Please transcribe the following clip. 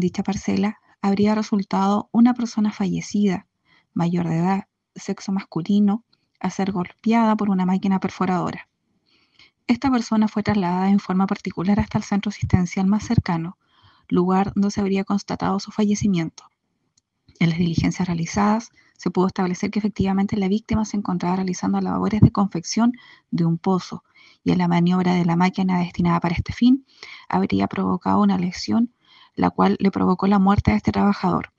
dicha parcela habría resultado una persona fallecida, mayor de edad, sexo masculino, a ser golpeada por una máquina perforadora. Esta persona fue trasladada en forma particular hasta el centro asistencial más cercano, lugar donde se habría constatado su fallecimiento. En las diligencias realizadas, se pudo establecer que efectivamente la víctima se encontraba realizando labores de confección de un pozo y en la maniobra de la máquina destinada para este fin habría provocado una lesión la cual le provocó la muerte a este trabajador,